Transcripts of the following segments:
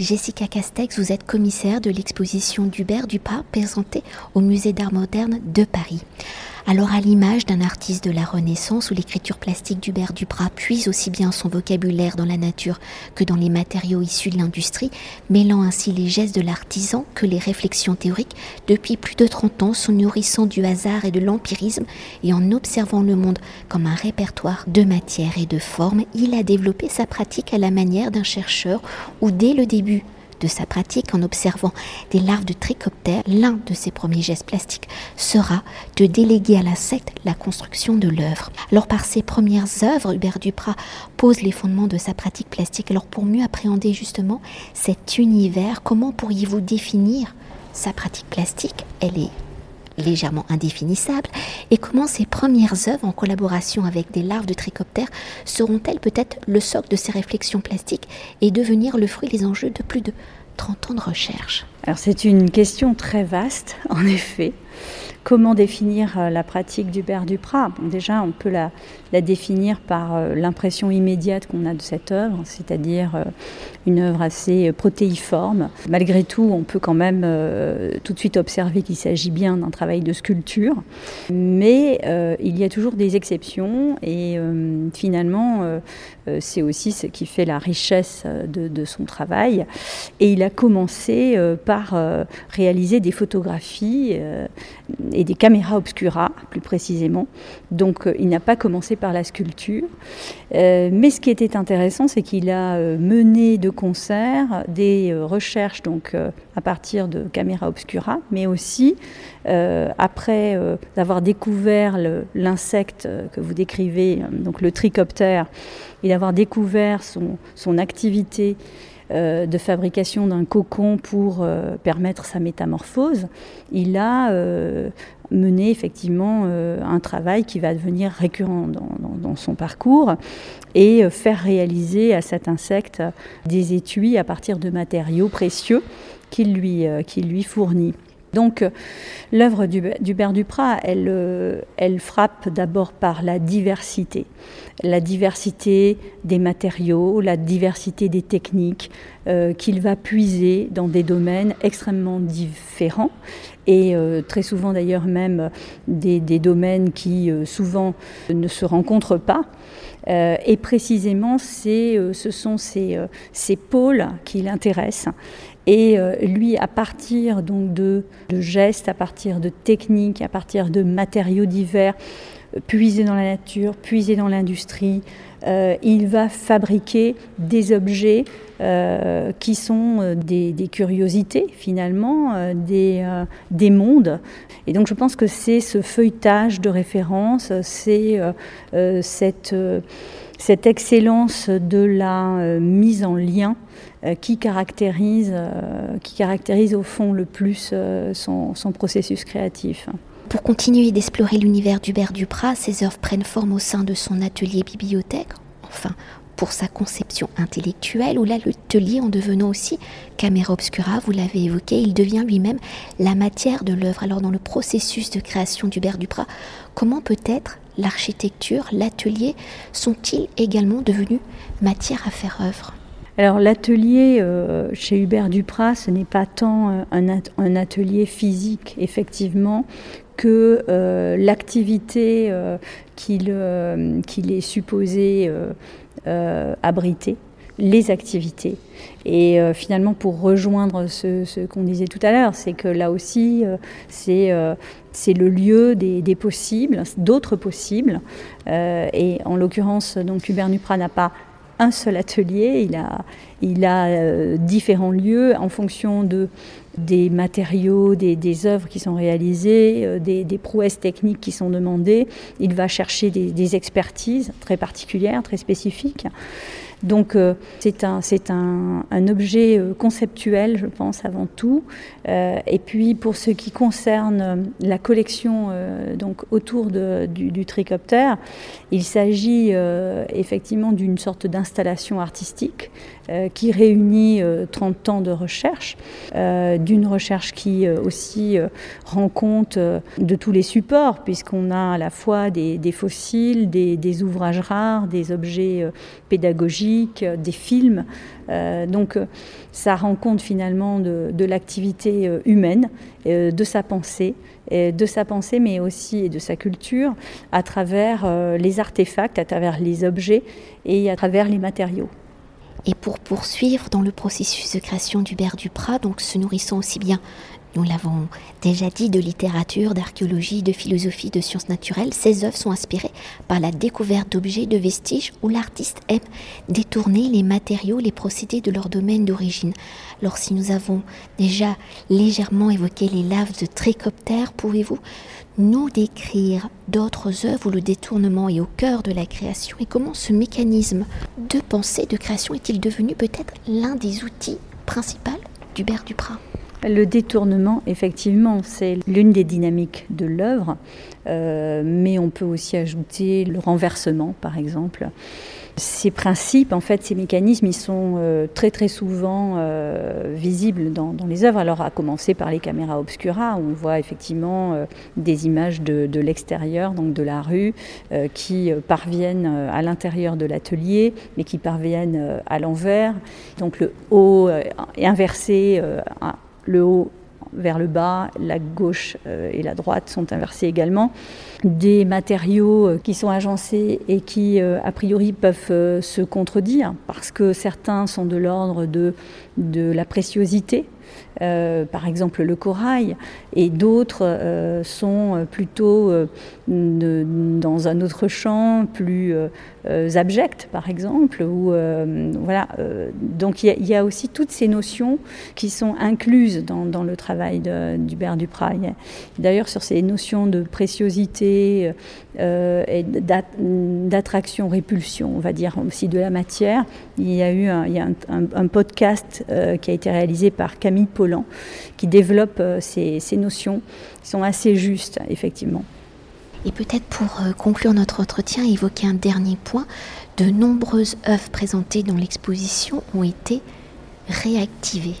Jessica Castex, vous êtes commissaire de l'exposition d'Hubert Duprat présentée au Musée d'Art Moderne de Paris. Alors à l'image d'un artiste de la Renaissance où l'écriture plastique d'Hubert Duprat puise aussi bien son vocabulaire dans la nature que dans les matériaux issus de l'industrie, mêlant ainsi les gestes de l'artisan que les réflexions théoriques, depuis plus de 30 ans se nourrissant du hasard et de l'empirisme et en observant le monde comme un répertoire de matière et de formes, il a développé sa pratique à la manière d'un chercheur où dès le début de sa pratique en observant des larves de trichoptères, l'un de ses premiers gestes plastiques sera de déléguer à l'insecte la construction de l'œuvre. Alors par ses premières œuvres, Hubert Duprat pose les fondements de sa pratique plastique. Alors pour mieux appréhender justement cet univers, comment pourriez-vous définir sa pratique plastique? Elle est légèrement indéfinissable, et comment ces premières œuvres en collaboration avec des larves de trichoptères seront-elles peut-être le socle de ces réflexions plastiques et devenir le fruit des enjeux de plus de 30 ans de recherche? Alors c'est une question très vaste, en effet. Comment définir euh, la pratique d'Hubert Duprat Déjà, on peut la, définir par euh, l'impression immédiate qu'on a de cette œuvre, c'est-à-dire euh, une œuvre assez protéiforme. Malgré tout, on peut quand même tout de suite observer qu'il s'agit bien d'un travail de sculpture, mais il y a toujours des exceptions et finalement, c'est aussi ce qui fait la richesse de, son travail. Et il a commencé par réaliser des photographies et des caméras obscura, plus précisément. Donc euh, il n'a pas commencé par la sculpture. Euh, mais ce qui était intéressant, c'est qu'il a euh, mené de concert des recherches donc, à partir de caméras obscura, mais aussi après avoir découvert l'insecte que vous décrivez, donc le trichoptère, et d'avoir découvert son activité euh, de fabrication d'un cocon pour euh, permettre sa métamorphose, il a euh, mené effectivement un travail qui va devenir récurrent dans, son parcours et faire réaliser à cet insecte des étuis à partir de matériaux précieux qu'il lui, lui fournit. Donc l'œuvre d'Hubert Duprat, elle, elle frappe d'abord par la diversité la diversité des matériaux, la diversité des techniques euh, qu'il va puiser dans des domaines extrêmement différents et euh, très souvent d'ailleurs même des, domaines qui euh, souvent ne se rencontrent pas. et précisément, ce sont ces, ces pôles qui l'intéressent. Et lui, à partir donc de, gestes, à partir de techniques, à partir de matériaux divers, puiser dans la nature, puiser dans l'industrie. Euh, il va fabriquer des objets euh, qui sont euh, des, curiosités finalement, des, mondes. Et donc je pense que c'est ce feuilletage de référence, c'est cette, cette, excellence de la mise en lien qui, caractérise, qui caractérise au fond le plus son, son processus créatif. Pour continuer d'explorer l'univers d'Hubert Duprat, ses œuvres prennent forme au sein de son atelier bibliothèque, enfin pour sa conception intellectuelle, ou l'atelier en devenant aussi caméra obscura, vous l'avez évoqué, il devient lui-même la matière de l'œuvre. Alors dans le processus de création d'Hubert Duprat, comment peut-être l'architecture, l'atelier sont-ils également devenus matière à faire œuvre alors l'atelier euh, chez Hubert Duprat, ce n'est pas tant euh, un, atelier physique, effectivement, que euh, l'activité qu'il est supposé abriter, les activités. Et finalement, pour rejoindre ce, qu'on disait tout à l'heure, c'est que là aussi, c'est le lieu des, possibles, d'autres possibles. et en l'occurrence, donc Hubert Duprat n'a pas un seul atelier, il a, il a euh, différents lieux en fonction de, des matériaux, des, des œuvres qui sont réalisées, euh, des, des, prouesses techniques qui sont demandées. Il va chercher des expertises très particulières, très spécifiques. Donc euh, c'est un, un, un, objet euh, conceptuel, je pense, avant tout. Euh, et puis pour ce qui concerne la collection donc autour de, du, du, trichoptère, il s'agit effectivement d'une sorte d'installation artistique qui réunit 30 ans de recherche, d'une recherche qui aussi rend compte de tous les supports, puisqu'on a à la fois des, fossiles, des, ouvrages rares, des objets pédagogiques, des films. donc ça rend compte finalement de, de l'activité humaine, de sa pensée, de sa pensée, mais aussi de sa culture, à travers les artefacts, à travers les objets et à travers les matériaux. Et pour poursuivre dans le processus de création d'Hubert Duprat, donc se nourrissant aussi bien nous l'avons déjà dit, de littérature, d'archéologie, de philosophie, de sciences naturelles, ces œuvres sont inspirées par la découverte d'objets, de vestiges où l'artiste aime détourner les matériaux, les procédés de leur domaine d'origine. Alors si nous avons déjà légèrement évoqué les laves de tricoptères, pouvez-vous nous décrire d'autres œuvres où le détournement est au cœur de la création et comment ce mécanisme de pensée, de création est-il devenu peut-être l'un des outils principaux d'Hubert Duprat? Le détournement, effectivement, c'est l'une des dynamiques de l'œuvre, euh, mais on peut aussi ajouter le renversement, par exemple. Ces principes, en fait, ces mécanismes, ils sont euh, très très souvent euh, visibles dans, les œuvres. Alors, à commencer par les caméras obscura, où on voit effectivement des images de, l'extérieur, donc de la rue, qui parviennent à l'intérieur de l'atelier, mais qui parviennent à l'envers. Donc, le haut est inversé le haut vers le bas, la gauche euh, et la droite sont inversées également. Des matériaux euh, qui sont agencés et qui, euh, a priori, peuvent se contredire parce que certains sont de l'ordre de la préciosité, par exemple le corail, et d'autres sont plutôt dans un autre champ, plus abject, par exemple. Donc il y, a aussi toutes ces notions qui sont incluses dans, le travail d'Hubert Duprat. D'ailleurs, sur ces notions de préciosité et d'attraction-répulsion, on va dire aussi de la matière, il y a eu un, podcast qui a été réalisé par Camille Pollan qui développe ces, ces notions qui sont assez justes, effectivement. Et peut-être pour euh, conclure notre entretien, évoquer un dernier point, de nombreuses œuvres présentées dans l'exposition ont été réactivées.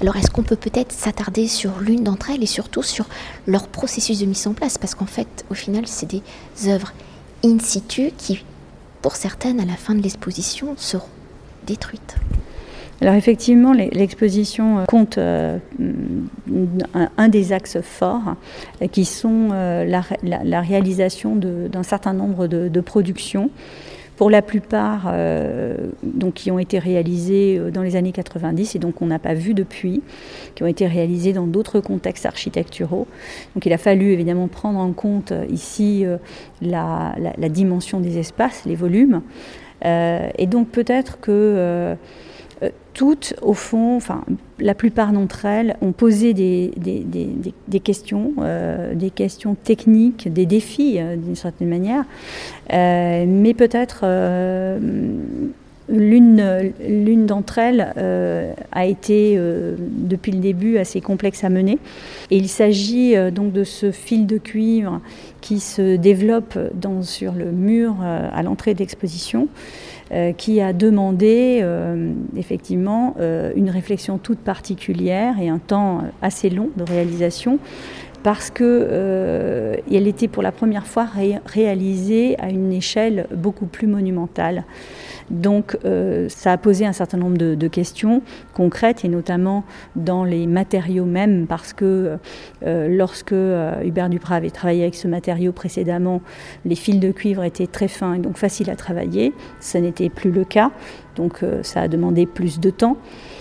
Alors est-ce qu'on peut peut-être s'attarder sur l'une d'entre elles et surtout sur leur processus de mise en place? Parce qu'en fait, au final, c'est des œuvres in situ qui, pour certaines, à la fin de l'exposition, seront détruites. Alors effectivement, l'exposition euh, compte euh, un, des axes forts euh, qui sont la, réalisation d'un certain nombre de, productions pour la plupart donc, qui ont été réalisées dans les années 90 et donc on n'a pas vu depuis, qui ont été réalisées dans d'autres contextes architecturaux. Donc il a fallu évidemment prendre en compte ici la, dimension des espaces, les volumes. et donc peut-être que toutes, au fond, la plupart d'entre elles ont posé des, questions, euh, des questions techniques, des défis euh, d'une certaine manière, mais peut-être l'une, d'entre elles a été depuis le début assez complexe à mener. Il s'agit donc de ce fil de cuivre qui se développe sur le mur à l'entrée d'exposition. Euh, qui a demandé euh, effectivement euh, une réflexion toute particulière et un temps assez long de réalisation parce qu'elle était pour la première fois réalisée à une échelle beaucoup plus monumentale. Donc euh, ça a posé un certain nombre de, questions concrètes et notamment dans les matériaux même parce que euh, lorsque euh, Hubert Duprat avait travaillé avec ce matériau précédemment, les fils de cuivre étaient très fins et donc faciles à travailler. Ce n'était plus le cas, donc ça a demandé plus de temps.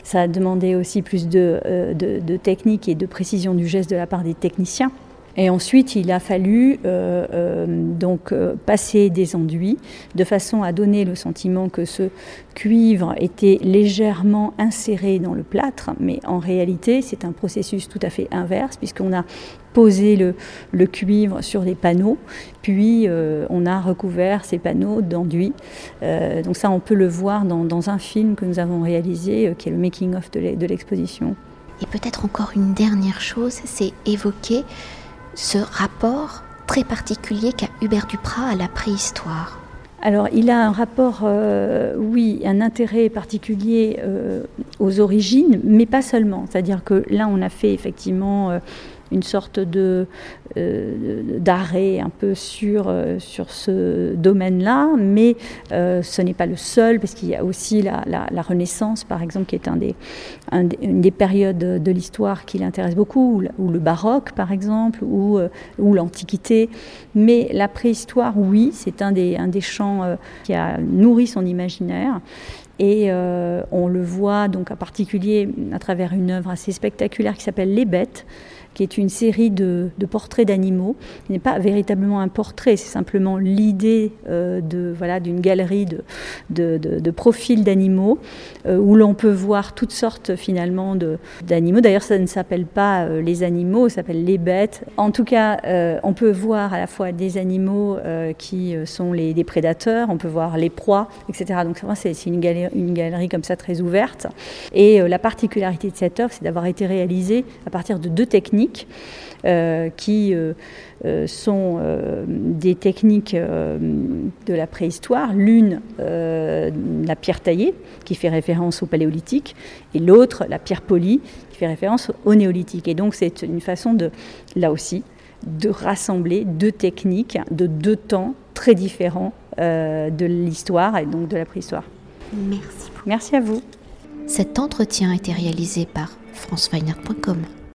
Ça a demandé aussi plus de, de technique et de précision du geste de la part des techniciens. Et ensuite, il a fallu euh, euh, donc euh, passer des enduits de façon à donner le sentiment que ce cuivre était légèrement inséré dans le plâtre, mais en réalité, c'est un processus tout à fait inverse puisqu'on a posé le, cuivre sur des panneaux, puis on a recouvert ces panneaux d'enduit. donc ça, on peut le voir dans, dans, un film que nous avons réalisé, qui est le making-of de l'exposition. Et peut-être encore une dernière chose, c'est évoquer ce rapport très particulier qu'a Hubert Duprat à la préhistoire alors, il a un rapport, euh, oui, un intérêt particulier euh, aux origines, mais pas seulement. C'est-à-dire que là, on a fait effectivement euh, une sorte de d'arrêt un peu sur, sur ce domaine-là, mais ce n'est pas le seul, parce qu'il y a aussi la, Renaissance, par exemple, qui est un des, une des périodes de l'histoire qui l'intéresse beaucoup, ou, le baroque, par exemple, ou, ou l'Antiquité. Mais la préhistoire, oui, c'est un des, un des champs qui a nourri son imaginaire. Et euh, on le voit donc en particulier à travers une œuvre assez spectaculaire qui s'appelle Les Bêtes, qui est une série de, portraits d'animaux. Ce n'est pas véritablement un portrait, c'est simplement l'idée euh, de voilà d'une galerie de, de, profils d'animaux euh, où l'on peut voir toutes sortes finalement d'animaux. D'ailleurs, ça ne s'appelle pas euh, les animaux, ça s'appelle les bêtes. En tout cas, on peut voir à la fois des animaux qui sont les, des prédateurs, on peut voir les proies, etc. Donc c'est une galerie, une galerie comme ça très ouverte. Et la particularité de cette œuvre, c'est d'avoir été réalisée à partir de deux techniques euh, qui euh, euh, sont des techniques de la préhistoire. L'une, la pierre taillée, qui fait référence au paléolithique, et l'autre, la pierre polie, qui fait référence au néolithique. Et donc c'est une façon de, là aussi, de rassembler deux techniques de deux temps très différents de l'histoire et donc de la préhistoire. Merci. Merci à vous. Cet entretien a été réalisé par franceweiner.com.